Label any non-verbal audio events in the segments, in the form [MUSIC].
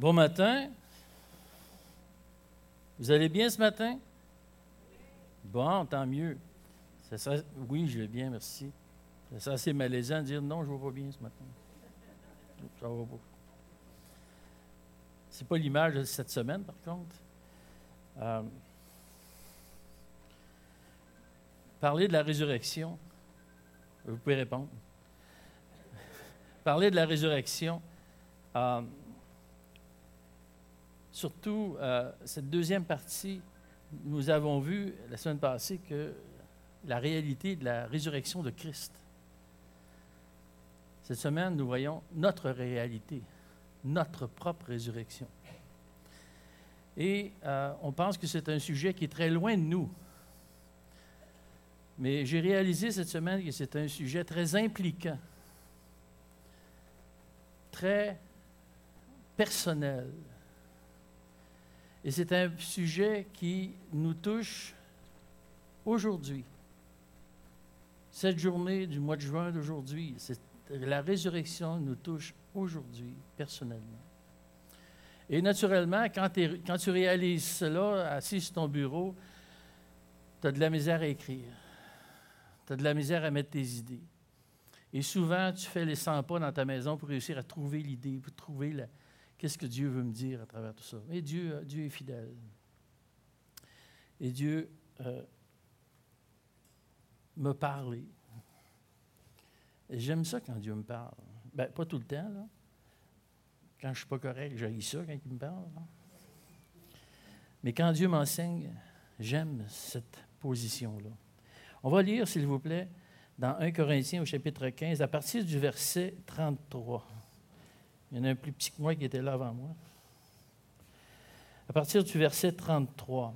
Bon matin. Vous allez bien ce matin? Bon, tant mieux. oui, je vais bien, merci. C'est assez malaisant de dire non, je ne vais pas bien ce matin. Ça va pas. C'est pas l'image de cette semaine, par contre. Euh, parler de la résurrection. Vous pouvez répondre. [LAUGHS] Parler de la résurrection. Euh, surtout, euh, cette deuxième partie, nous avons vu la semaine passée que la réalité de la résurrection de Christ. Cette semaine, nous voyons notre réalité, notre propre résurrection. Et euh, on pense que c'est un sujet qui est très loin de nous. Mais j'ai réalisé cette semaine que c'est un sujet très impliquant, très personnel. Et c'est un sujet qui nous touche aujourd'hui. Cette journée du mois de juin d'aujourd'hui, la résurrection nous touche aujourd'hui personnellement. Et naturellement, quand, tu réalises cela, assis sur ton bureau, tu as de la misère à écrire. Tu as de la misère à mettre tes idées. Et souvent, tu fais les 100 pas dans ta maison pour réussir à trouver l'idée, pour trouver qu'est-ce que Dieu veut me dire à travers tout ça? Et Dieu, euh, Dieu est fidèle. Et Dieu euh, me parle. Et j'aime ça quand Dieu me parle. Ben, pas tout le temps, là. Quand je ne suis pas correct, j'ai ça quand il me parle. Mais quand Dieu m'enseigne, j'aime cette position-là. On va lire, s'il vous plaît, dans 1 Corinthiens au chapitre 15, à partir du verset 33. Il y en a un plus petit que moi qui était là avant moi. À partir du verset 33.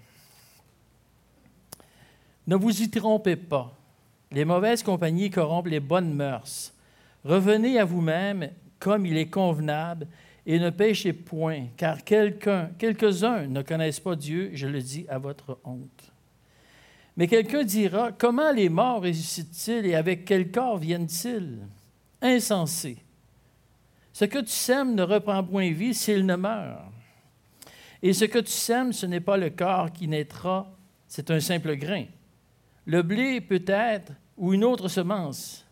Ne vous y trompez pas. Les mauvaises compagnies corrompent les bonnes mœurs. Revenez à vous-même comme il est convenable et ne péchez point, car quelques-uns ne connaissent pas Dieu, je le dis à votre honte. Mais quelqu'un dira, comment les morts ressuscitent-ils et avec quel corps viennent-ils? Insensé. Ce que tu sèmes ne reprend point vie s'il ne meurt. Et ce que tu sèmes, ce n'est pas le corps qui naîtra, c'est un simple grain. Le blé peut-être, ou une autre semence,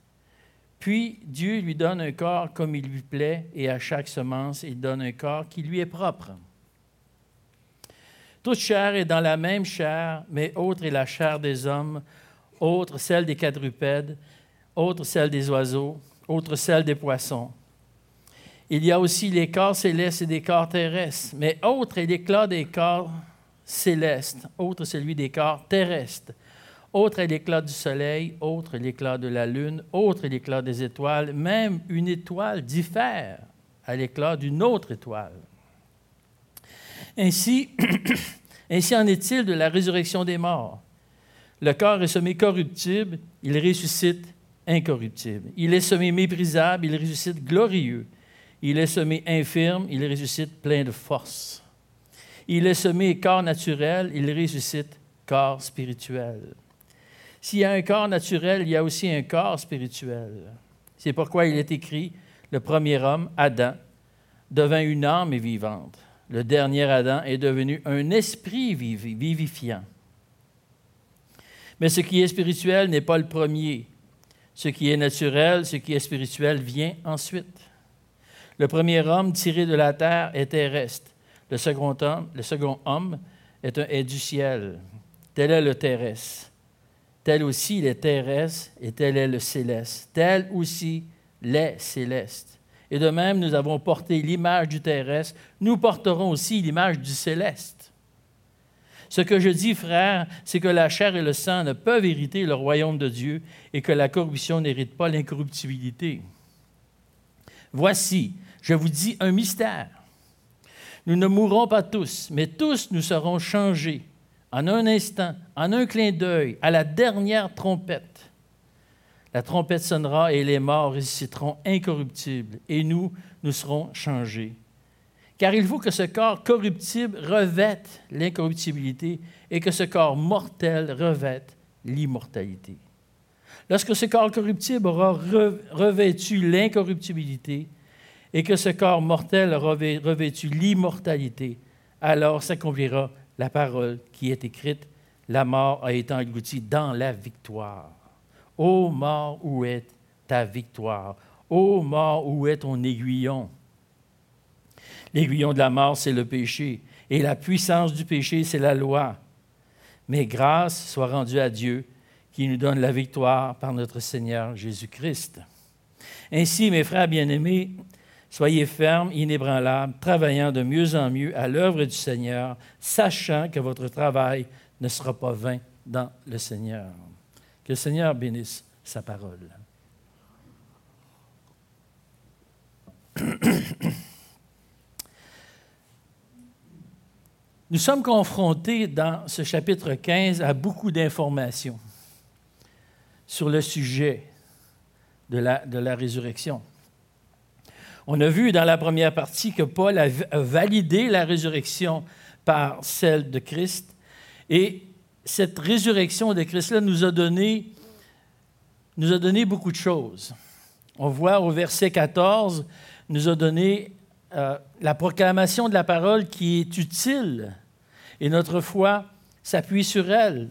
puis Dieu lui donne un corps comme il lui plaît, et à chaque semence, il donne un corps qui lui est propre. Toute chair est dans la même chair, mais autre est la chair des hommes, autre celle des quadrupèdes, autre celle des oiseaux, autre celle des poissons. Il y a aussi les corps célestes et des corps terrestres, mais autre est l'éclat des corps célestes, autre celui des corps terrestres. Autre est l'éclat du soleil, autre est l'éclat de la lune, autre est l'éclat des étoiles. Même une étoile diffère à l'éclat d'une autre étoile. Ainsi, [COUGHS] ainsi en est-il de la résurrection des morts. Le corps est semé corruptible, il ressuscite incorruptible. Il est semé méprisable, il ressuscite glorieux. Il est semé infirme, il ressuscite plein de force. Il est semé corps naturel, il ressuscite corps spirituel. S'il y a un corps naturel, il y a aussi un corps spirituel. C'est pourquoi il est écrit, le premier homme, Adam, devint une âme vivante. Le dernier Adam est devenu un esprit vivifiant. Mais ce qui est spirituel n'est pas le premier. Ce qui est naturel, ce qui est spirituel vient ensuite. Le premier homme tiré de la terre est terrestre. Le second homme, le second homme est, un, est du ciel. Tel est le terrestre tel aussi il est terrestre et tel est le céleste, tel aussi l'est céleste. Et de même, nous avons porté l'image du terrestre, nous porterons aussi l'image du céleste. Ce que je dis, frère, c'est que la chair et le sang ne peuvent hériter le royaume de Dieu et que la corruption n'hérite pas l'incorruptibilité. Voici, je vous dis un mystère. Nous ne mourrons pas tous, mais tous nous serons changés en un instant, en un clin d'œil, à la dernière trompette. La trompette sonnera et les morts ressusciteront incorruptibles, et nous, nous serons changés. Car il faut que ce corps corruptible revête l'incorruptibilité et que ce corps mortel revête l'immortalité. Lorsque ce corps corruptible aura revêtu l'incorruptibilité et que ce corps mortel revêtu l'immortalité, alors s'accomplira la parole qui est écrite, la mort a été engloutie dans la victoire. Ô mort, où est ta victoire? Ô mort, où est ton aiguillon? L'aiguillon de la mort, c'est le péché, et la puissance du péché, c'est la loi. Mais grâce soit rendue à Dieu qui nous donne la victoire par notre Seigneur Jésus-Christ. Ainsi, mes frères bien-aimés, soyez fermes, inébranlables, travaillant de mieux en mieux à l'œuvre du Seigneur, sachant que votre travail ne sera pas vain dans le Seigneur. Que le Seigneur bénisse sa parole. Nous sommes confrontés dans ce chapitre 15 à beaucoup d'informations sur le sujet de la, résurrection. On a vu dans la première partie que Paul a validé la résurrection par celle de Christ. Et cette résurrection de Christ-là nous a donné, nous a donné beaucoup de choses. On voit au verset 14, nous a donné euh, la proclamation de la parole qui est utile et notre foi s'appuie sur elle.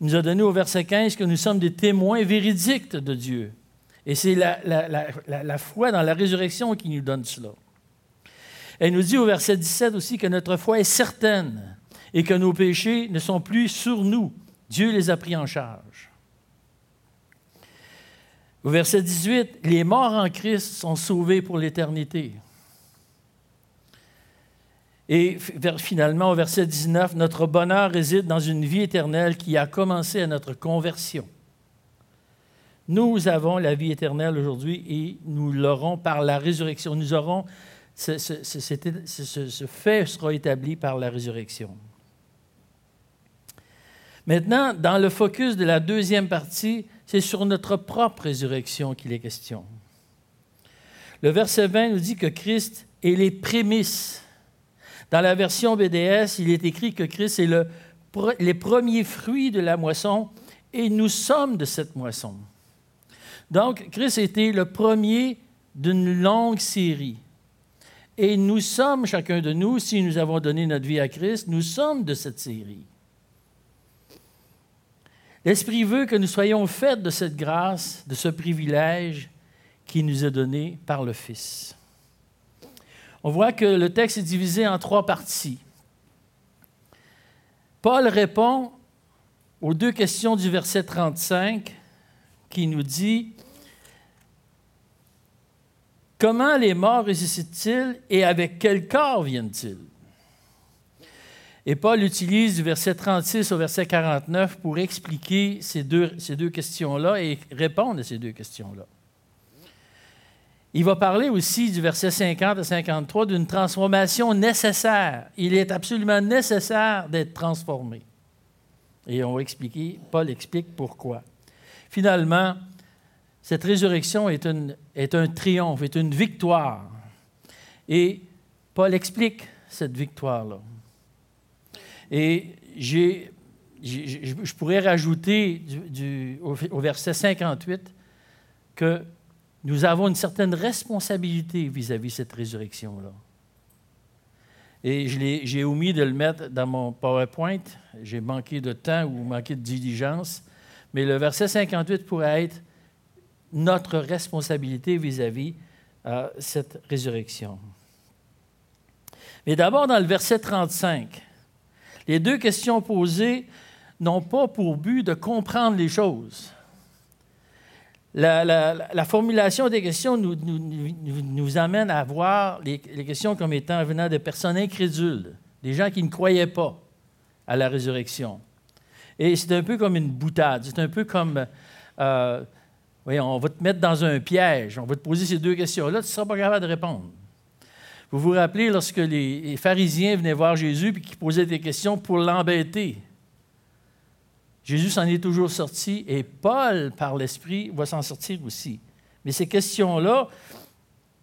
Nous a donné au verset 15 que nous sommes des témoins véridiques de Dieu. Et c'est la, foi dans la résurrection qui nous donne cela. Elle nous dit au verset 17 aussi que notre foi est certaine et que nos péchés ne sont plus sur nous. Dieu les a pris en charge. Au verset 18, les morts en Christ sont sauvés pour l'éternité. Et finalement, au verset 19, notre bonheur réside dans une vie éternelle qui a commencé à notre conversion. Nous avons la vie éternelle aujourd'hui et nous l'aurons par la résurrection. Nous aurons, ce, ce, fait sera établi par la résurrection. Maintenant, dans le focus de la deuxième partie, c'est sur notre propre résurrection qu'il est question. Le verset 20 nous dit que Christ est les prémices dans la version BDS, il est écrit que Christ est le, les premiers fruits de la moisson et nous sommes de cette moisson. Donc, Christ était le premier d'une longue série. Et nous sommes, chacun de nous, si nous avons donné notre vie à Christ, nous sommes de cette série. L'Esprit veut que nous soyons faits de cette grâce, de ce privilège qui nous est donné par le Fils on voit que le texte est divisé en trois parties. Paul répond aux deux questions du verset 35 qui nous dit Comment les morts ressuscitent-ils et avec quel corps viennent-ils? Et Paul utilise du verset 36 au verset 49 pour expliquer ces deux, questions-là et répondre à ces deux questions-là. Il va parler aussi du verset 50 à 53 d'une transformation nécessaire. Il est absolument nécessaire d'être transformé. Et on va expliquer, Paul explique pourquoi. Finalement, cette résurrection est, un triomphe, est une victoire. Et Paul explique cette victoire-là. Et je pourrais rajouter au verset 58 que nous avons une certaine responsabilité vis-à-vis de cette résurrection-là. Et j'ai omis de le mettre dans mon PowerPoint. J'ai manqué de temps ou manqué de diligence. Mais le verset 58 pourrait être notre responsabilité vis-à-vis de euh, cette résurrection. Mais d'abord, dans le verset 35, les deux questions posées n'ont pas pour but de comprendre les choses. La, formulation des questions nous, amène à voir les, questions comme étant venant de personnes incrédules, des gens qui ne croyaient pas à la résurrection. Et c'est un peu comme une boutade, c'est un peu comme, euh, on va te mettre dans un piège, on va te poser ces deux questions-là, tu ne seras pas capable de répondre. Vous vous rappelez lorsque les, les pharisiens venaient voir Jésus et qu'ils posaient des questions pour l'embêter. Jésus s'en est toujours sorti et Paul, par l'Esprit, va s'en sortir aussi. Mais ces questions-là,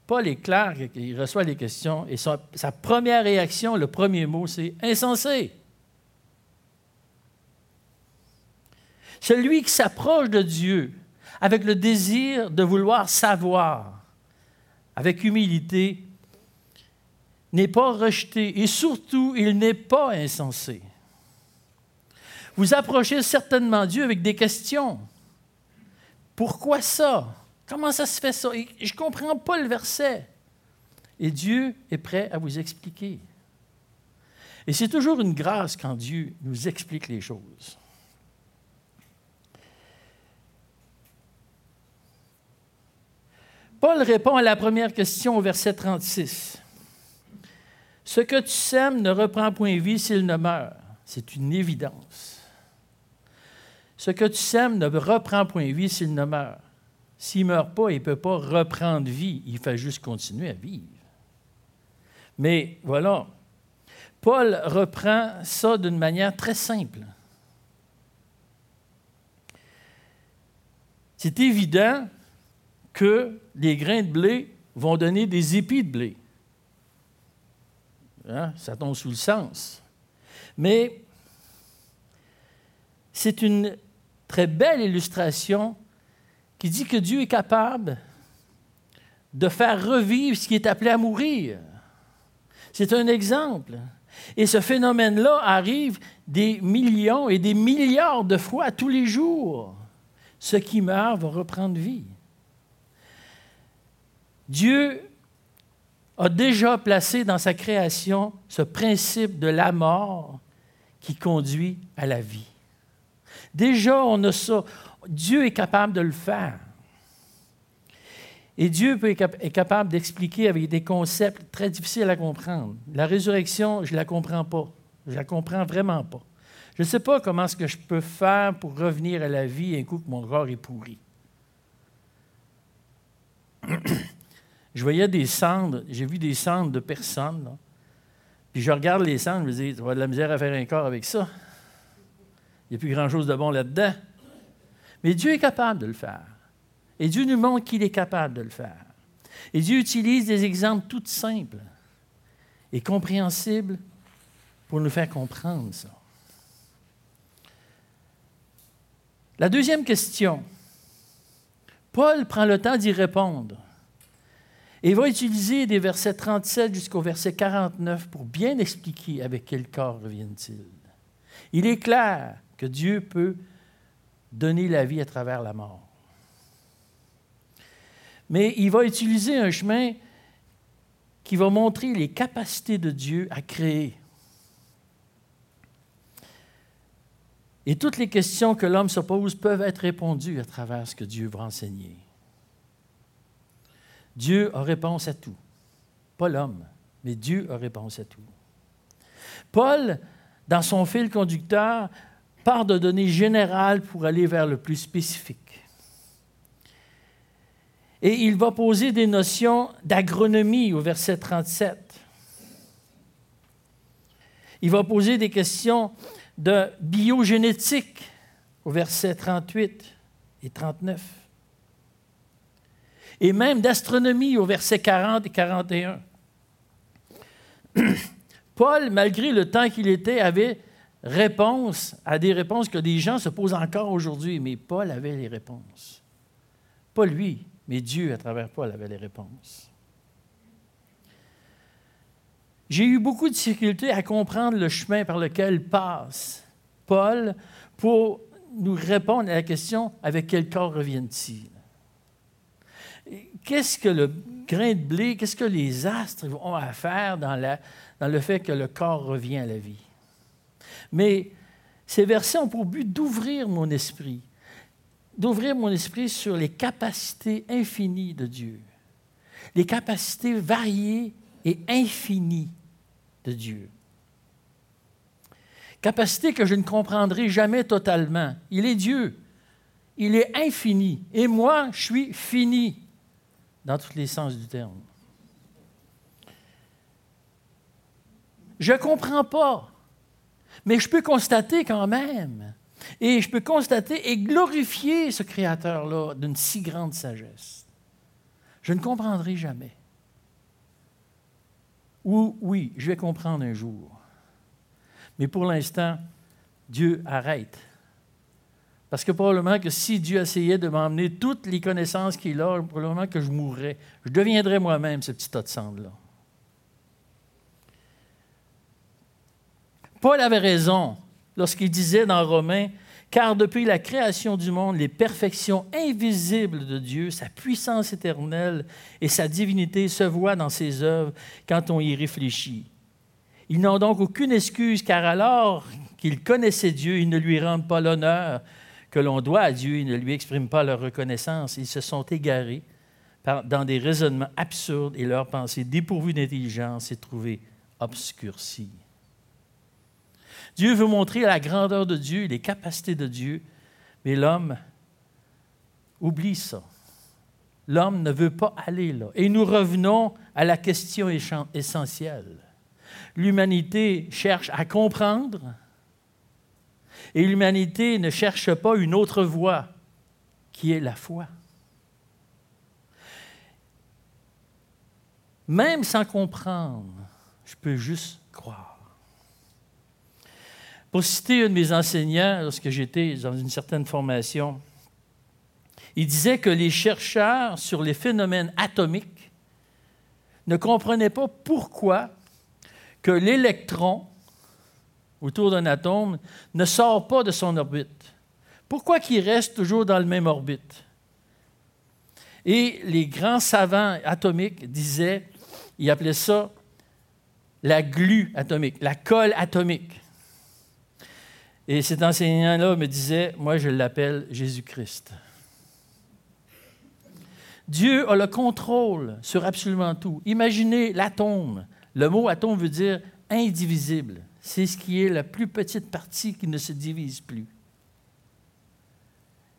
Paul est clair qu'il reçoit les questions et sa, sa première réaction, le premier mot, c'est insensé. Celui qui s'approche de Dieu avec le désir de vouloir savoir, avec humilité, n'est pas rejeté et surtout, il n'est pas insensé. Vous approchez certainement Dieu avec des questions. Pourquoi ça? Comment ça se fait ça? je ne comprends pas le verset. Et Dieu est prêt à vous expliquer. Et c'est toujours une grâce quand Dieu nous explique les choses. Paul répond à la première question au verset 36. Ce que tu sèmes ne reprend point vie s'il ne meurt. C'est une évidence. Ce que tu sèmes ne reprend point vie s'il ne meurt. S'il ne meurt pas, il ne peut pas reprendre vie. Il fait juste continuer à vivre. Mais voilà, Paul reprend ça d'une manière très simple. C'est évident que les grains de blé vont donner des épis de blé. Hein? Ça tombe sous le sens. Mais c'est une très belle illustration qui dit que Dieu est capable de faire revivre ce qui est appelé à mourir. C'est un exemple. Et ce phénomène-là arrive des millions et des milliards de fois tous les jours. Ce qui meurt va reprendre vie. Dieu a déjà placé dans sa création ce principe de la mort qui conduit à la vie. Déjà, on a ça. Dieu est capable de le faire. Et Dieu est capable d'expliquer avec des concepts très difficiles à comprendre. La résurrection, je ne la comprends pas. Je ne la comprends vraiment pas. Je ne sais pas comment est-ce que je peux faire pour revenir à la vie un coup que mon corps est pourri. [CLEARS THROAT] je voyais des cendres, j'ai vu des cendres de personnes. Puis je regarde les cendres, je me dis, tu vas de la misère à faire un corps avec ça. Il n'y a plus grand-chose de bon là-dedans. Mais Dieu est capable de le faire. Et Dieu nous montre qu'il est capable de le faire. Et Dieu utilise des exemples tout simples et compréhensibles pour nous faire comprendre ça. La deuxième question, Paul prend le temps d'y répondre. Et va utiliser des versets 37 jusqu'au verset 49 pour bien expliquer avec quel corps reviennent-ils. Il est clair que Dieu peut donner la vie à travers la mort. Mais il va utiliser un chemin qui va montrer les capacités de Dieu à créer. Et toutes les questions que l'homme se pose peuvent être répondues à travers ce que Dieu va enseigner. Dieu a réponse à tout. Pas l'homme, mais Dieu a réponse à tout. Paul, dans son fil conducteur, part de données générales pour aller vers le plus spécifique. Et il va poser des notions d'agronomie au verset 37. Il va poser des questions de biogénétique au verset 38 et 39 et même d'astronomie au verset 40 et 41. [CLEARS THROAT] Paul, malgré le temps qu'il était, avait réponse à des réponses que des gens se posent encore aujourd'hui, mais Paul avait les réponses. Pas lui, mais Dieu, à travers Paul, avait les réponses. J'ai eu beaucoup de difficultés à comprendre le chemin par lequel passe Paul pour nous répondre à la question avec quel corps reviennent-ils? Qu'est-ce que le grain de blé, qu'est-ce que les astres ont à faire dans, dans le fait que le corps revient à la vie? Mais ces versets ont pour but d'ouvrir mon esprit, d'ouvrir mon esprit sur les capacités infinies de Dieu, les capacités variées et infinies de Dieu. Capacités que je ne comprendrai jamais totalement. Il est Dieu. Il est infini. Et moi, je suis fini dans tous les sens du terme. Je ne comprends pas, mais je peux constater quand même. Et je peux constater et glorifier ce Créateur-là d'une si grande sagesse. Je ne comprendrai jamais. Ou oui, je vais comprendre un jour. Mais pour l'instant, Dieu arrête Parce que probablement que si Dieu essayait de m'emmener toutes les connaissances qu'il a, probablement que je mourrais. Je deviendrais moi-même ce petit tas de cendres-là. Paul avait raison lorsqu'il disait dans Romains, car depuis la création du monde, les perfections invisibles de Dieu, sa puissance éternelle et sa divinité se voient dans ses œuvres quand on y réfléchit. Ils n'ont donc aucune excuse, car alors qu'ils connaissaient Dieu, ils ne lui rendent pas l'honneur que l'on doit à Dieu, ils ne lui expriment pas leur reconnaissance, ils se sont égarés dans des raisonnements absurdes et leurs pensées dépourvues d'intelligence s'est trouvée obscurcie. Dieu veut montrer la grandeur de Dieu, les capacités de Dieu, mais l'homme oublie ça. L'homme ne veut pas aller là. Et nous revenons à la question essentielle. L'humanité cherche à comprendre et l'humanité ne cherche pas une autre voie qui est la foi. Même sans comprendre, je peux juste croire. Pour citer un de mes enseignants, lorsque j'étais dans une certaine formation, il disait que les chercheurs sur les phénomènes atomiques ne comprenaient pas pourquoi que l'électron autour d'un atome ne sort pas de son orbite. Pourquoi qu'il reste toujours dans le même orbite? Et les grands savants atomiques disaient, ils appelaient ça la glu atomique, la colle atomique. Et cet enseignant-là me disait, moi je l'appelle Jésus-Christ. Dieu a le contrôle sur absolument tout. Imaginez l'atome. Le mot atome veut dire indivisible. C'est ce qui est la plus petite partie qui ne se divise plus.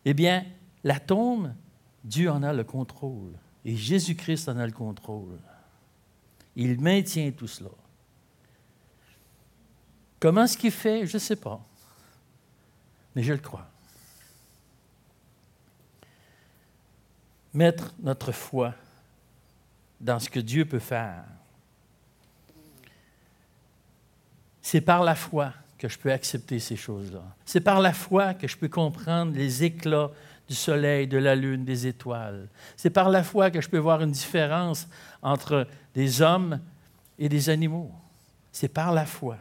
Eh bien, l'atome, Dieu en a le contrôle. Et Jésus-Christ en a le contrôle. Il maintient tout cela. Comment est-ce qu'il fait? Je ne sais pas mais je le crois. Mettre notre foi dans ce que Dieu peut faire. C'est par la foi que je peux accepter ces choses-là. C'est par la foi que je peux comprendre les éclats du soleil, de la lune, des étoiles. C'est par la foi que je peux voir une différence entre des hommes et des animaux. C'est par la foi.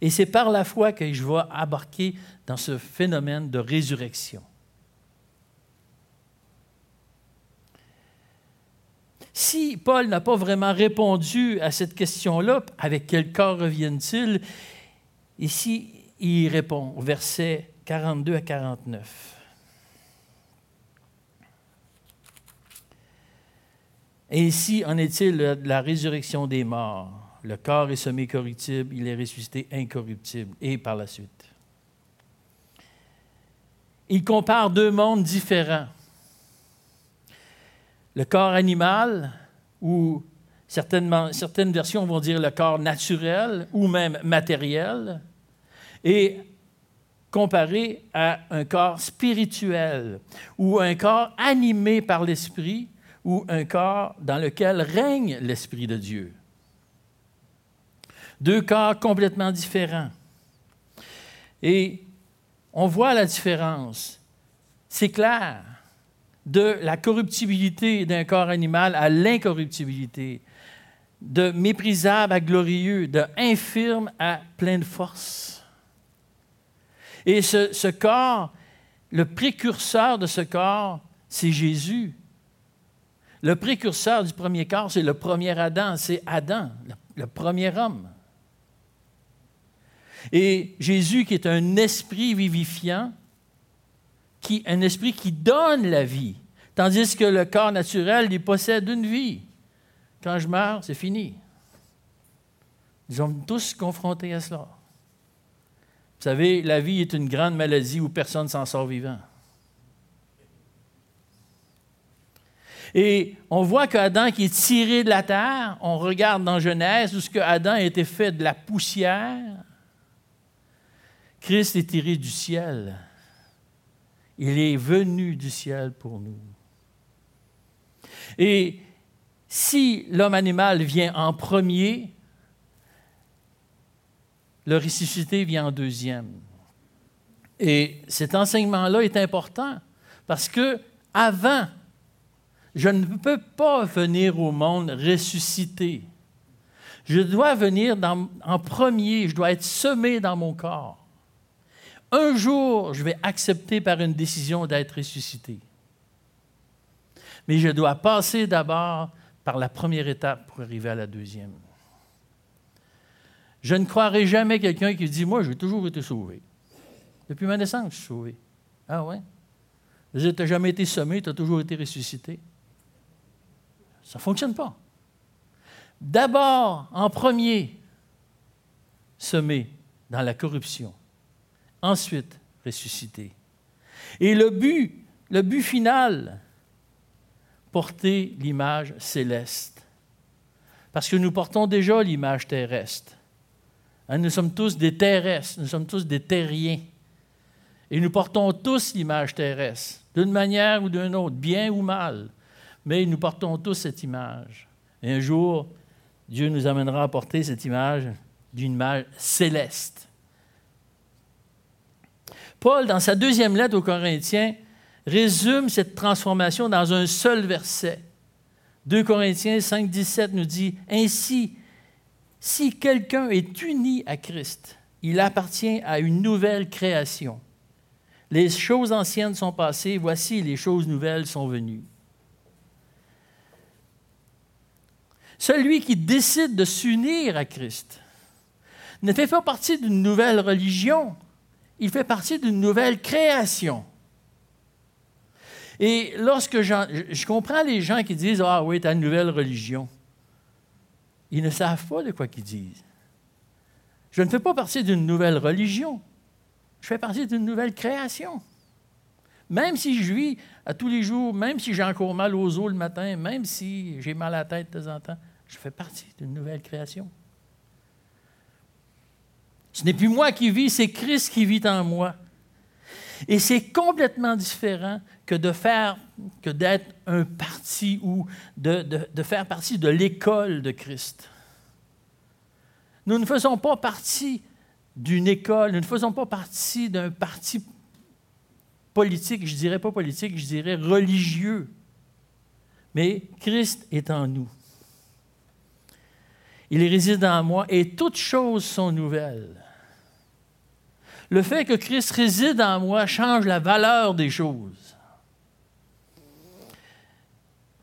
Et c'est par la foi que je vais embarquer dans ce phénomène de résurrection. Si Paul n'a pas vraiment répondu à cette question-là, avec quel corps reviennent-ils? Ici, il répond, versets 42 à 49. Et ici en est-il de la résurrection des morts? Le corps est semi-corruptible, il est ressuscité incorruptible, et par la suite. Il compare deux mondes différents. Le corps animal, ou certaines, certaines versions vont dire le corps naturel ou même matériel, et comparé à un corps spirituel, ou un corps animé par l'Esprit, ou un corps dans lequel règne l'Esprit de Dieu. Deux corps complètement différents. Et on voit la différence. C'est clair. De la corruptibilité d'un corps animal à l'incorruptibilité, de méprisable à glorieux, de infirme à plein de force. Et ce corps, le précurseur de ce corps, c'est Jésus. Le précurseur du premier corps, c'est le premier Adam, c'est Adam, le premier homme. Et Jésus, qui est un esprit vivifiant, qui, un esprit qui donne la vie, tandis que le corps naturel, il possède une vie. Quand je meurs, c'est fini. Nous sommes tous confrontés à cela. Vous savez, la vie est une grande maladie où personne s'en sort vivant. Et on voit qu'Adam qui est tiré de la terre, on regarde dans Genèse où Adam a été fait de la poussière, Christ est tiré du ciel. Il est venu du ciel pour nous. Et si l'homme animal vient en premier, le ressuscité vient en deuxième. Et cet enseignement-là est important parce que avant, je ne peux pas venir au monde ressuscité. Je dois venir en premier, je dois être semé dans mon corps. Un jour, je vais accepter par une décision d'être ressuscité. Mais je dois passer d'abord par la première étape pour arriver à la deuxième. Je ne croirai jamais quelqu'un qui dit Moi, j'ai toujours été sauvé. Depuis ma naissance, je suis sauvé. Ah ouais? Tu n'as jamais été semé, tu as toujours été ressuscité. Ça ne fonctionne pas. D'abord, en premier, semé dans la corruption. Ensuite, ressuscité. Et le but, le but final, porter l'image céleste. Parce que nous portons déjà l'image terrestre. Hein, nous sommes tous des terrestres, nous sommes tous des terriens. Et nous portons tous l'image terrestre, d'une manière ou d'une autre, bien ou mal. Mais nous portons tous cette image. Et un jour, Dieu nous amènera à porter cette image d'une image céleste. Paul, dans sa deuxième lettre aux Corinthiens, résume cette transformation dans un seul verset. 2 Corinthiens 5, 17 nous dit Ainsi, si quelqu'un est uni à Christ, il appartient à une nouvelle création. Les choses anciennes sont passées, voici les choses nouvelles sont venues. Celui qui décide de s'unir à Christ ne fait pas partie d'une nouvelle religion, il fait partie d'une nouvelle création. Et lorsque je comprends les gens qui disent Ah oui, tu as une nouvelle religion, ils ne savent pas de quoi qu'ils disent. Je ne fais pas partie d'une nouvelle religion, je fais partie d'une nouvelle création. Même si je vis à tous les jours, même si j'ai encore mal aux os le matin, même si j'ai mal à la tête de temps en temps, je fais partie d'une nouvelle création. Ce n'est plus moi qui vis, c'est Christ qui vit en moi. Et c'est complètement différent que d'être un parti ou de, de faire partie de l'école de Christ. Nous ne faisons pas partie d'une école, nous ne faisons pas partie d'un parti politique, je dirais pas politique, je dirais religieux. Mais Christ est en nous. Il réside en moi et toutes choses sont nouvelles. Le fait que Christ réside en moi change la valeur des choses.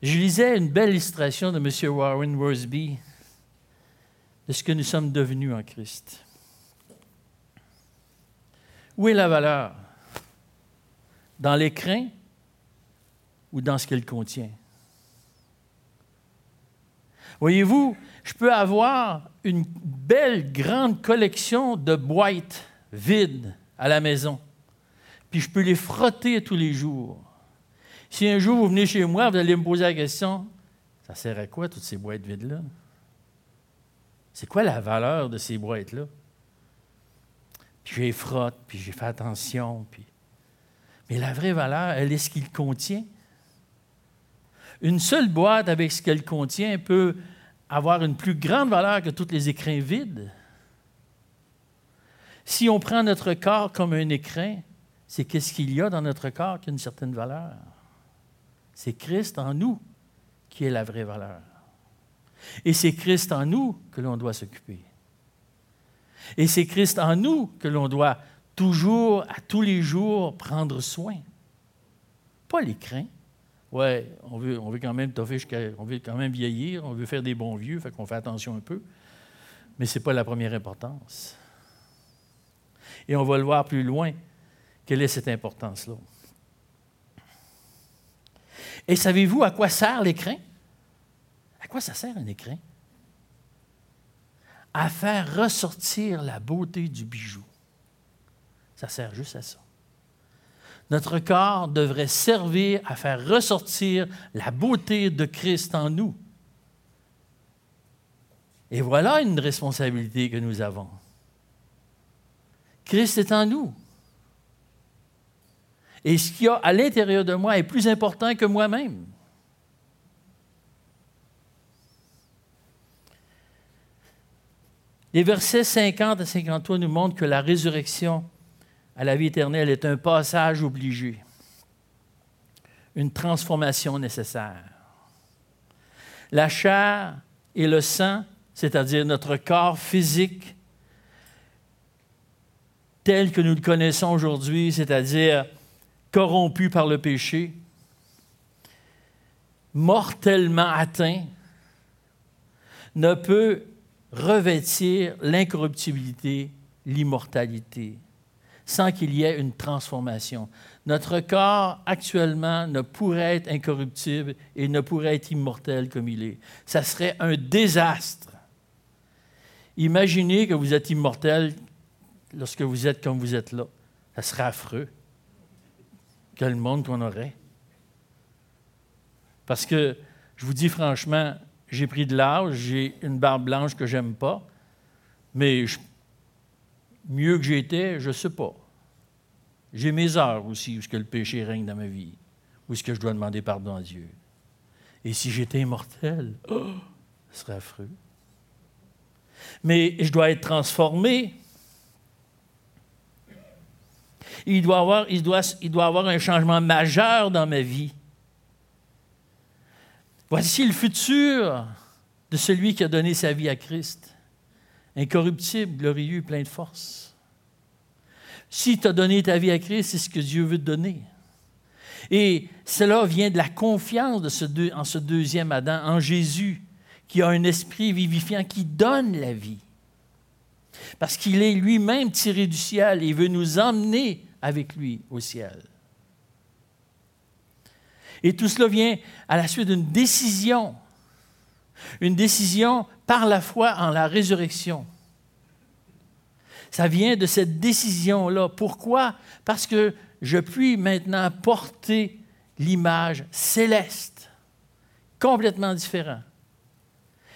Je lisais une belle illustration de M. Warren Worsby de ce que nous sommes devenus en Christ. Où est la valeur? Dans l'écrin ou dans ce qu'elle contient? Voyez-vous, je peux avoir une belle grande collection de boîtes vides à la maison, puis je peux les frotter tous les jours. Si un jour vous venez chez moi, vous allez me poser la question, ça sert à quoi toutes ces boîtes vides-là? C'est quoi la valeur de ces boîtes-là? Puis je les frotte, puis j'ai fait attention. Puis... Mais la vraie valeur, elle est ce qu'il contient. Une seule boîte avec ce qu'elle contient peut avoir une plus grande valeur que tous les écrins vides. Si on prend notre corps comme un écrin, c'est qu'est-ce qu'il y a dans notre corps qui a une certaine valeur? C'est Christ en nous qui est la vraie valeur. Et c'est Christ en nous que l'on doit s'occuper. Et c'est Christ en nous que l'on doit toujours, à tous les jours, prendre soin. Pas l'écrin. Oui, on veut, on veut quand même on veut quand même vieillir, on veut faire des bons vieux, fait qu'on fait attention un peu. Mais ce n'est pas la première importance. Et on va le voir plus loin. Quelle est cette importance-là? Et savez-vous à quoi sert l'écrin? À quoi ça sert un écrin? À faire ressortir la beauté du bijou. Ça sert juste à ça. Notre corps devrait servir à faire ressortir la beauté de Christ en nous. Et voilà une responsabilité que nous avons. Christ est en nous. Et ce qu'il y a à l'intérieur de moi est plus important que moi-même. Les versets 50 à 53 nous montrent que la résurrection à la vie éternelle est un passage obligé, une transformation nécessaire. La chair et le sang, c'est-à-dire notre corps physique, tel que nous le connaissons aujourd'hui, c'est-à-dire corrompu par le péché, mortellement atteint, ne peut revêtir l'incorruptibilité, l'immortalité, sans qu'il y ait une transformation. Notre corps actuellement ne pourrait être incorruptible et ne pourrait être immortel comme il est. Ça serait un désastre. Imaginez que vous êtes immortel lorsque vous êtes comme vous êtes là. Ça serait affreux. Quel monde qu'on aurait. Parce que, je vous dis franchement, j'ai pris de l'âge, j'ai une barbe blanche que j'aime pas, mais mieux que j'étais, je ne sais pas. J'ai mes heures aussi où ce que le péché règne dans ma vie, où ce que je dois demander pardon à Dieu. Et si j'étais immortel, oh, [GASPS] ce serait affreux. Mais je dois être transformé. Il doit, avoir, avoir un changement majeur dans ma vie. Voici le futur de celui qui a donné sa vie à Christ. Incorruptible, glorieux, plein de force. Si tu as donné ta vie à Christ, c'est ce que Dieu veut te donner. Et cela vient de la confiance en ce deuxième Adam, en Jésus, qui a un esprit vivifiant qui donne la vie. Parce qu'il est lui-même tiré du ciel et veut nous emmener avec lui au ciel. Et tout cela vient à la suite d'une décision. Une décision par la foi en la résurrection. Ça vient de cette décision-là. Pourquoi? Parce que je puis maintenant porter l'image céleste, complètement différent.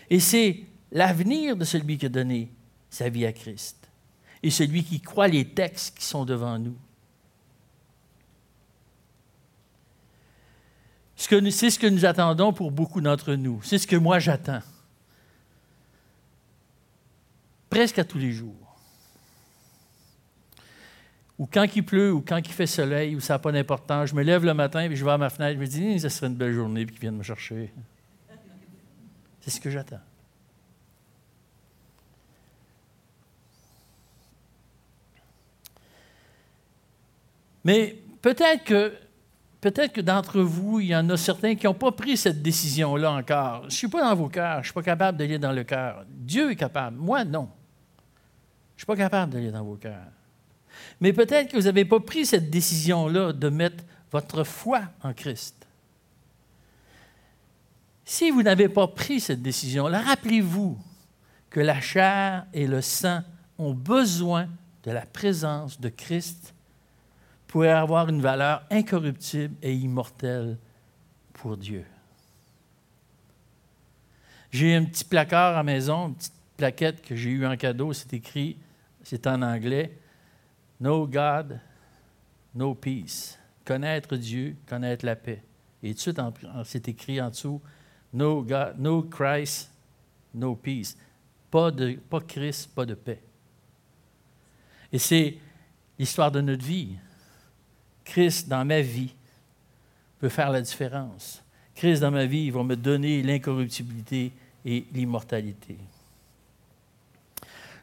Et c'est l'avenir de celui qui a donné sa vie à Christ et celui qui croit les textes qui sont devant nous. C'est ce que nous attendons pour beaucoup d'entre nous. C'est ce que moi j'attends. Presque à tous les jours. Ou quand il pleut, ou quand il fait soleil, ou ça n'a pas d'importance, je me lève le matin, et je vais à ma fenêtre, je me dis, ce serait une belle journée, puis qu'ils viennent me chercher. C'est ce que j'attends. Mais peut-être que d'entre vous, il y en a certains qui n'ont pas pris cette décision-là encore. Je ne suis pas dans vos cœurs, je ne suis pas capable d'aller dans le cœur. Dieu est capable, moi non. Je ne suis pas capable d'aller dans vos cœurs. Mais peut-être que vous n'avez pas pris cette décision-là de mettre votre foi en Christ. Si vous n'avez pas pris cette décision-là, rappelez-vous que la chair et le sang ont besoin de la présence de Christ pourrait avoir une valeur incorruptible et immortelle pour Dieu. J'ai un petit placard à la maison, une petite plaquette que j'ai eue en cadeau, c'est écrit, c'est en anglais, No God, no peace. Connaître Dieu, connaître la paix. Et tout de suite, c'est écrit en dessous, No, God, no Christ, no peace. Pas, de, pas Christ, pas de paix. Et c'est l'histoire de notre vie. Christ dans ma vie peut faire la différence. Christ dans ma vie, va me donner l'incorruptibilité et l'immortalité.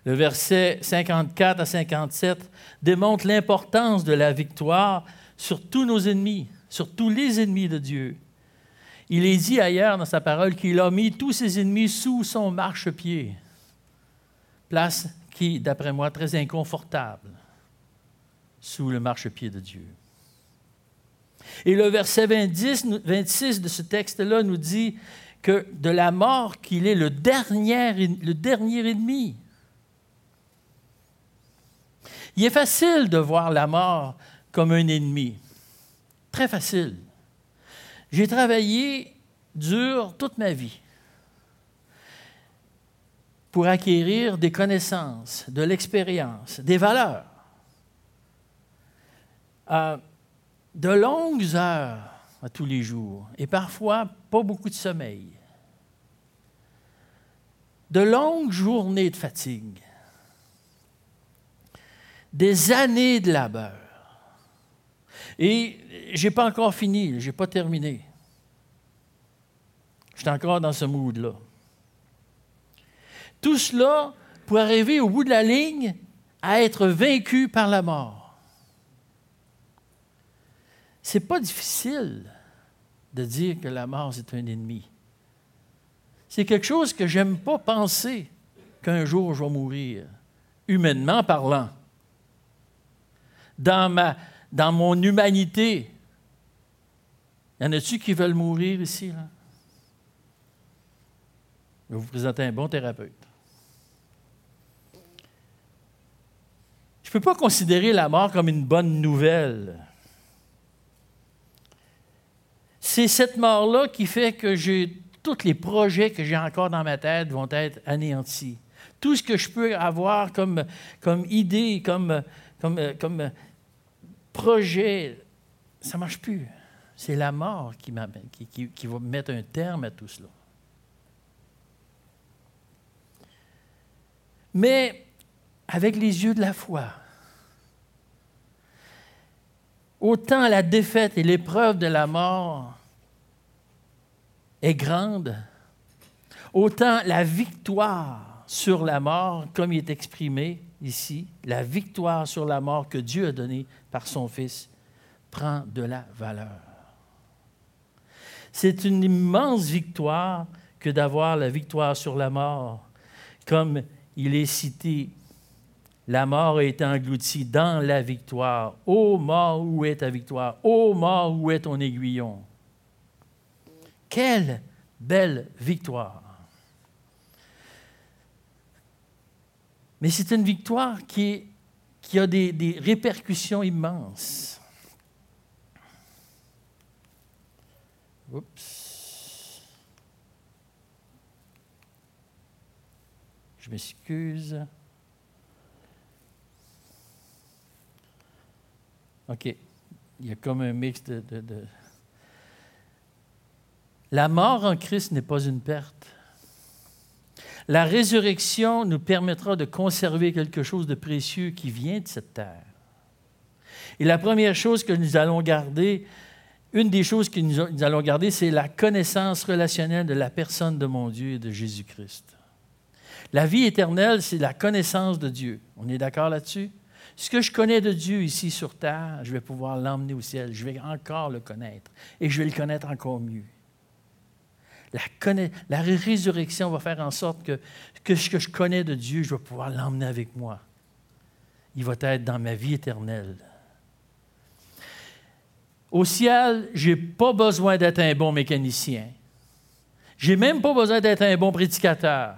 Le verset 54 à 57 démontre l'importance de la victoire sur tous nos ennemis, sur tous les ennemis de Dieu. Il est dit ailleurs dans sa parole qu'il a mis tous ses ennemis sous son marchepied, place qui, d'après moi, très inconfortable, sous le marchepied de Dieu. Et le verset 26 de ce texte-là nous dit que de la mort qu'il est le dernier, le dernier ennemi. Il est facile de voir la mort comme un ennemi. Très facile. J'ai travaillé dur toute ma vie pour acquérir des connaissances, de l'expérience, des valeurs. Euh, de longues heures à tous les jours et parfois pas beaucoup de sommeil. De longues journées de fatigue. des années de labeur. Et je n'ai pas encore fini, je n'ai pas terminé. Je suis encore dans ce mood-là. Tout cela pour arriver au bout de la ligne à être vaincu par la mort. C'est pas difficile de dire que la mort, c'est un ennemi. C'est quelque chose que j'aime pas penser qu'un jour je vais mourir, humainement parlant. Dans, ma, dans mon humanité, y en a-tu qui veulent mourir ici? Là? Je vais vous présenter un bon thérapeute. Je ne peux pas considérer la mort comme une bonne nouvelle. C'est cette mort-là qui fait que tous les projets que j'ai encore dans ma tête vont être anéantis. Tout ce que je peux avoir comme, idée, comme, projet, ça ne marche plus. C'est la mort qui va mettre un terme à tout cela. Mais avec les yeux de la foi, autant la défaite et l'épreuve de la mort est grande, autant la victoire sur la mort, comme il est exprimé ici, la victoire sur la mort que Dieu a donnée par son Fils, prend de la valeur. C'est une immense victoire que d'avoir la victoire sur la mort, comme il est cité la mort été engloutie dans la victoire. Ô mort, où est ta victoire? Ô mort, où est ton aiguillon? Quelle belle victoire! Mais c'est une victoire qui, a des, des répercussions immenses. Oups. Je m'excuse. OK. Il y a comme un mix de, La mort en Christ n'est pas une perte. La résurrection nous permettra de conserver quelque chose de précieux qui vient de cette terre. Et la première chose que nous allons garder, une des choses que nous allons garder, c'est la connaissance relationnelle de la personne de mon Dieu et de Jésus-Christ. La vie éternelle, c'est la connaissance de Dieu. On est d'accord là-dessus? Ce que je connais de Dieu ici sur terre, je vais pouvoir l'emmener au ciel. Je vais encore le connaître et je vais le connaître encore mieux. La, résurrection va faire en sorte que, ce que je connais de Dieu, je vais pouvoir l'emmener avec moi. Il va être dans ma vie éternelle. Au ciel, je n'ai pas besoin d'être un bon mécanicien. Je n'ai même pas besoin d'être un bon prédicateur.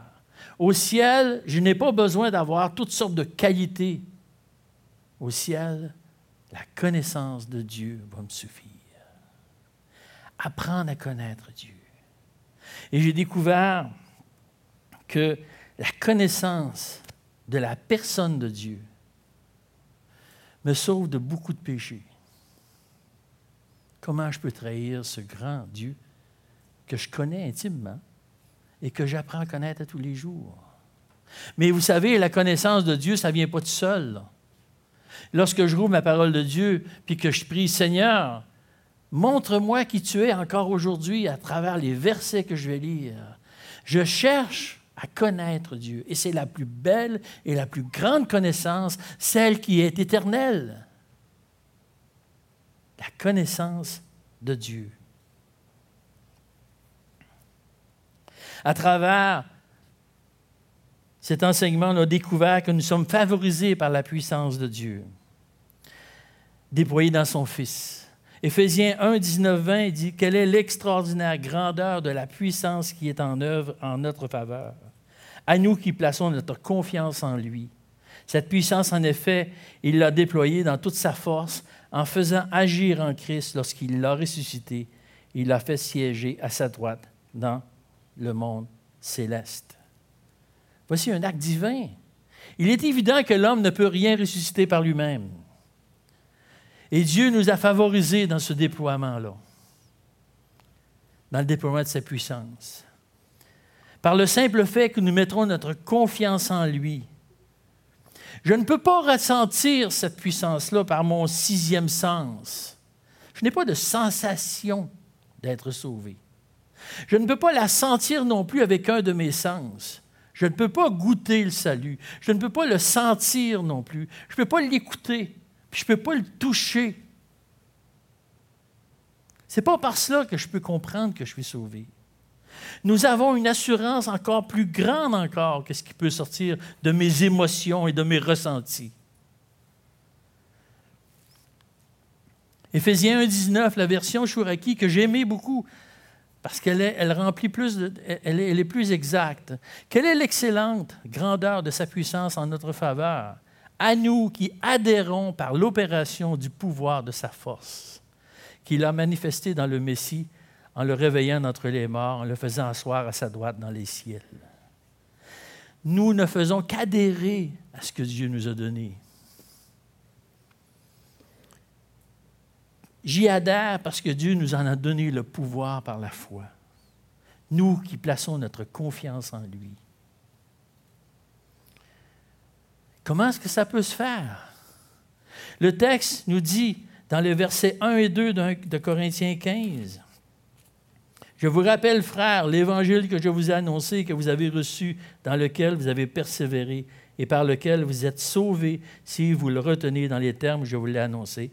Au ciel, je n'ai pas besoin d'avoir toutes sortes de qualités au ciel, la connaissance de Dieu va me suffire. Apprendre à connaître Dieu. Et j'ai découvert que la connaissance de la personne de Dieu me sauve de beaucoup de péchés. Comment je peux trahir ce grand Dieu que je connais intimement et que j'apprends à connaître tous les jours? Mais vous savez, la connaissance de Dieu, ça ne vient pas tout seul. Lorsque je rouvre ma parole de Dieu, puis que je prie, Seigneur, montre-moi qui tu es encore aujourd'hui à travers les versets que je vais lire. Je cherche à connaître Dieu. Et c'est la plus belle et la plus grande connaissance, celle qui est éternelle. La connaissance de Dieu. À travers cet enseignement, on a découvert que nous sommes favorisés par la puissance de Dieu, déployée dans son Fils. Éphésiens 1, 19, 20 dit Quelle est l'extraordinaire grandeur de la puissance qui est en œuvre en notre faveur, à nous qui plaçons notre confiance en lui. Cette puissance, en effet, il l'a déployée dans toute sa force en faisant agir en Christ lorsqu'il l'a ressuscité. Il l'a fait siéger à sa droite dans le monde céleste. Voici un acte divin. Il est évident que l'homme ne peut rien ressusciter par lui-même. Et Dieu nous a favorisés dans ce déploiement-là, dans le déploiement de sa puissance. Par le simple fait que nous mettrons notre confiance en lui, Je ne peux pas ressentir cette puissance-là par mon sixième sens. Je n'ai pas de sensation d'être sauvé. Je ne peux pas la sentir non plus avec un de mes sens. Je ne peux pas goûter le salut. Je ne peux pas le sentir non plus. Je ne peux pas l'écouter. Je ne peux pas le toucher. Ce n'est pas par cela que je peux comprendre que je suis sauvé. Nous avons une assurance encore plus grande encore que ce qui peut sortir de mes émotions et de mes ressentis. Éphésiens 1.19, la version Shuraki que j'aimais beaucoup, parce qu'elle elle remplit plus, est, elle est plus exacte. Quelle est l'excellente grandeur de sa puissance en notre faveur, à nous qui adhérons par l'opération du pouvoir de sa force, qu'il a manifesté dans le Messie en le réveillant d'entre les morts, en le faisant asseoir à sa droite dans les ciels. Nous ne faisons qu'adhérer à ce que Dieu nous a donné. J'y adhère parce que Dieu nous en a donné le pouvoir par la foi. Nous qui plaçons notre confiance en lui. Comment est-ce que ça peut se faire? Le texte nous dit dans les versets 1 et 2 de Corinthiens 15, Je vous rappelle, frères, l'évangile que je vous ai annoncé, que vous avez reçu, dans lequel vous avez persévéré et par lequel vous êtes sauvés si vous le retenez dans les termes que je vous l'ai annoncé.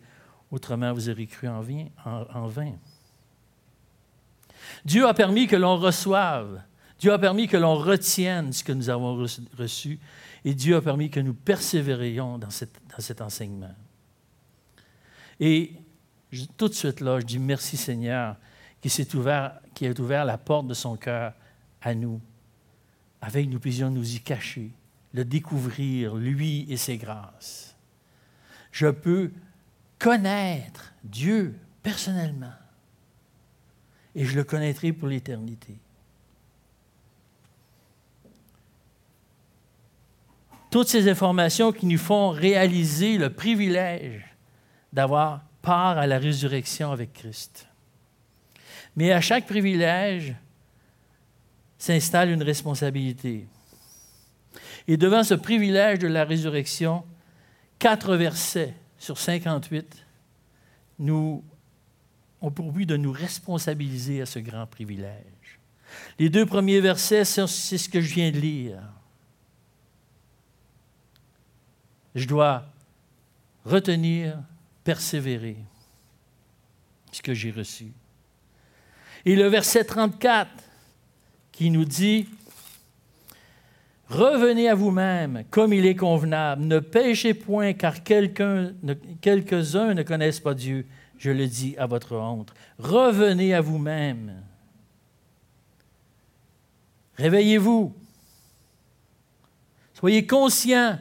Autrement, vous aurez cru en, vain. Dieu a permis que l'on reçoive, Dieu a permis que l'on retienne ce que nous avons reçu, et Dieu a permis que nous persévérions dans, cet enseignement. Et tout de suite là, je dis merci Seigneur qui, s'est ouvert, qui a ouvert la porte de son cœur à nous, avec nous puissions nous y cacher, le découvrir, lui et ses grâces. Je peux connaître Dieu personnellement. Et je le connaîtrai pour l'éternité. Toutes ces informations qui nous font réaliser le privilège d'avoir part à la résurrection avec Christ. Mais à chaque privilège s'installe une responsabilité. Et devant ce privilège de la résurrection, quatre versets sur 58 nous ont pour but de nous responsabiliser à ce grand privilège. Les deux premiers versets, c'est ce que je viens de lire. Je dois retenir, persévérer ce que j'ai reçu. Et le verset 34 qui nous dit, Revenez à vous-même comme il est convenable. Ne péchez point car quelques-uns ne connaissent pas Dieu. Je le dis à votre honte. Revenez à vous-même. Réveillez-vous. Soyez conscients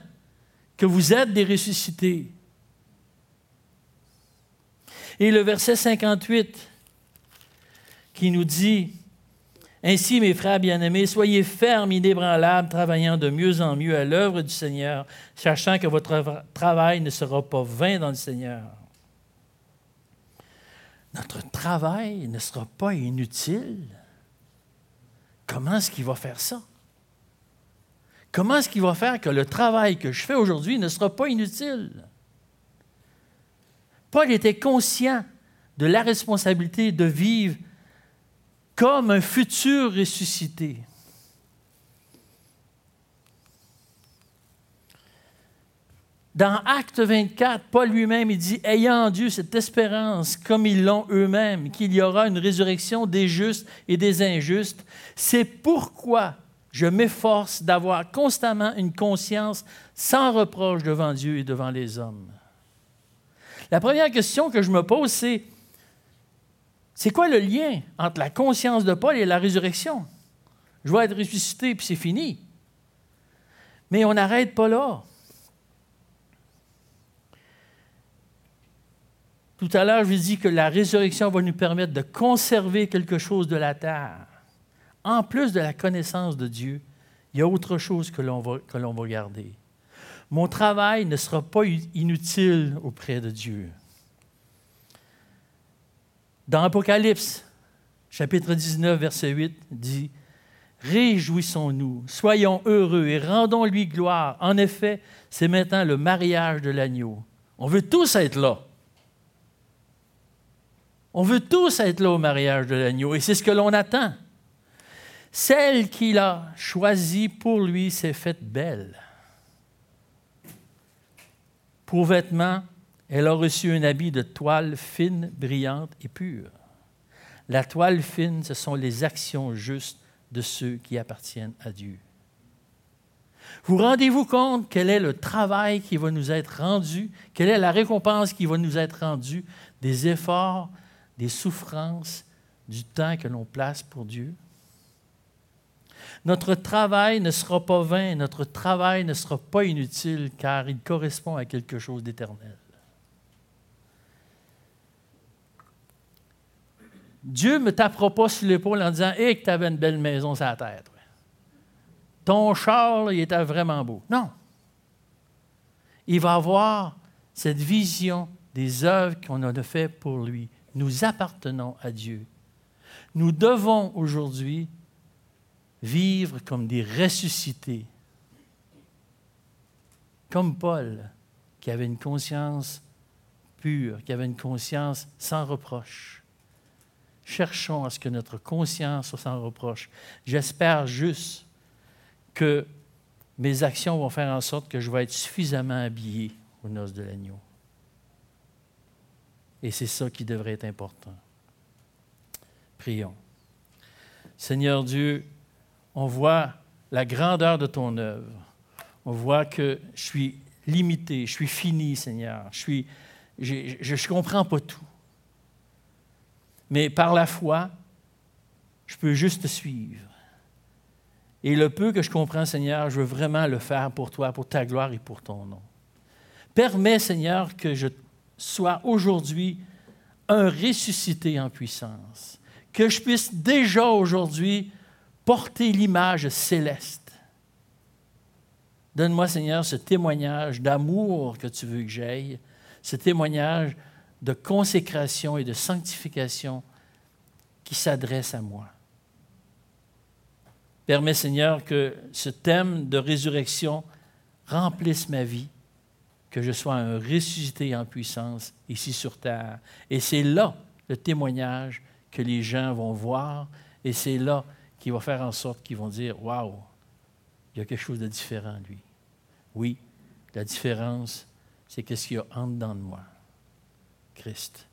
que vous êtes des ressuscités. Et le verset 58 qui nous dit, ainsi, mes frères bien-aimés, soyez fermes, inébranlables, travaillant de mieux en mieux à l'œuvre du Seigneur, sachant que votre travail ne sera pas vain dans le Seigneur. Notre travail ne sera pas inutile. Comment est-ce qu'il va faire ça? Comment est-ce qu'il va faire que le travail que je fais aujourd'hui ne sera pas inutile? Paul était conscient de la responsabilité de vivre comme un futur ressuscité. Dans Acte 24, Paul lui-même, dit, ayant en Dieu cette espérance, comme ils l'ont eux-mêmes, qu'il y aura une résurrection des justes et des injustes, c'est pourquoi je m'efforce d'avoir constamment une conscience sans reproche devant Dieu et devant les hommes. La première question que je me pose, c'est, c'est quoi le lien entre la conscience de Paul et la résurrection? Je vais être ressuscité, puis c'est fini. Mais on n'arrête pas là. Tout à l'heure, je vous dis que la résurrection va nous permettre de conserver quelque chose de la terre. En plus de la connaissance de Dieu, il y a autre chose que l'on va, va garder. Mon travail ne sera pas inutile auprès de Dieu. Dans Apocalypse, chapitre 19, verset 8, dit Réjouissons-nous, soyons heureux et rendons-lui gloire. En effet, c'est maintenant le mariage de l'agneau. On veut tous être là. On veut tous être là au mariage de l'agneau et c'est ce que l'on attend. Celle qu'il a choisie pour lui s'est faite belle. Pour vêtements, elle a reçu un habit de toile fine, brillante et pure. La toile fine, ce sont les actions justes de ceux qui appartiennent à Dieu. Vous rendez-vous compte quel est le travail qui va nous être rendu, quelle est la récompense qui va nous être rendue des efforts, des souffrances, du temps que l'on place pour Dieu? Notre travail ne sera pas vain, notre travail ne sera pas inutile car il correspond à quelque chose d'éternel. Dieu ne me tapera pas sur l'épaule en disant Hé, que tu avais une belle maison sur la tête. Ton char, il était vraiment beau. Non. Il va avoir cette vision des œuvres qu'on a fait pour lui. Nous appartenons à Dieu. Nous devons aujourd'hui vivre comme des ressuscités, comme Paul, qui avait une conscience pure, qui avait une conscience sans reproche. Cherchons à ce que notre conscience soit sans reproche. J'espère juste que mes actions vont faire en sorte que je vais être suffisamment habillé aux noces de l'agneau. Et c'est ça qui devrait être important. Prions. Seigneur Dieu, on voit la grandeur de ton œuvre. On voit que je suis limité, je suis fini, Seigneur. Je suis, je ne comprends pas tout. Mais par la foi, je peux juste te suivre. Et le peu que je comprends, Seigneur, je veux vraiment le faire pour toi, pour ta gloire et pour ton nom. Permets, Seigneur, que je sois aujourd'hui un ressuscité en puissance, que je puisse déjà aujourd'hui porter l'image céleste. Donne-moi, Seigneur, ce témoignage d'amour que tu veux que j'aille, ce témoignage de consécration et de sanctification qui s'adresse à moi. Permets, Seigneur, que ce thème de résurrection remplisse ma vie, que je sois un ressuscité en puissance ici sur terre. Et c'est là le témoignage que les gens vont voir, et c'est là qui va faire en sorte qu'ils vont dire Waouh, il y a quelque chose de différent, lui. Oui, la différence, c'est qu'est-ce qu'il y a en dedans de moi, Christ,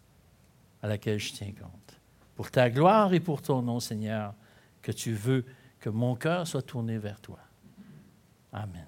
à laquelle je tiens compte. Pour ta gloire et pour ton nom, Seigneur, que tu veux que mon cœur soit tourné vers toi. Amen.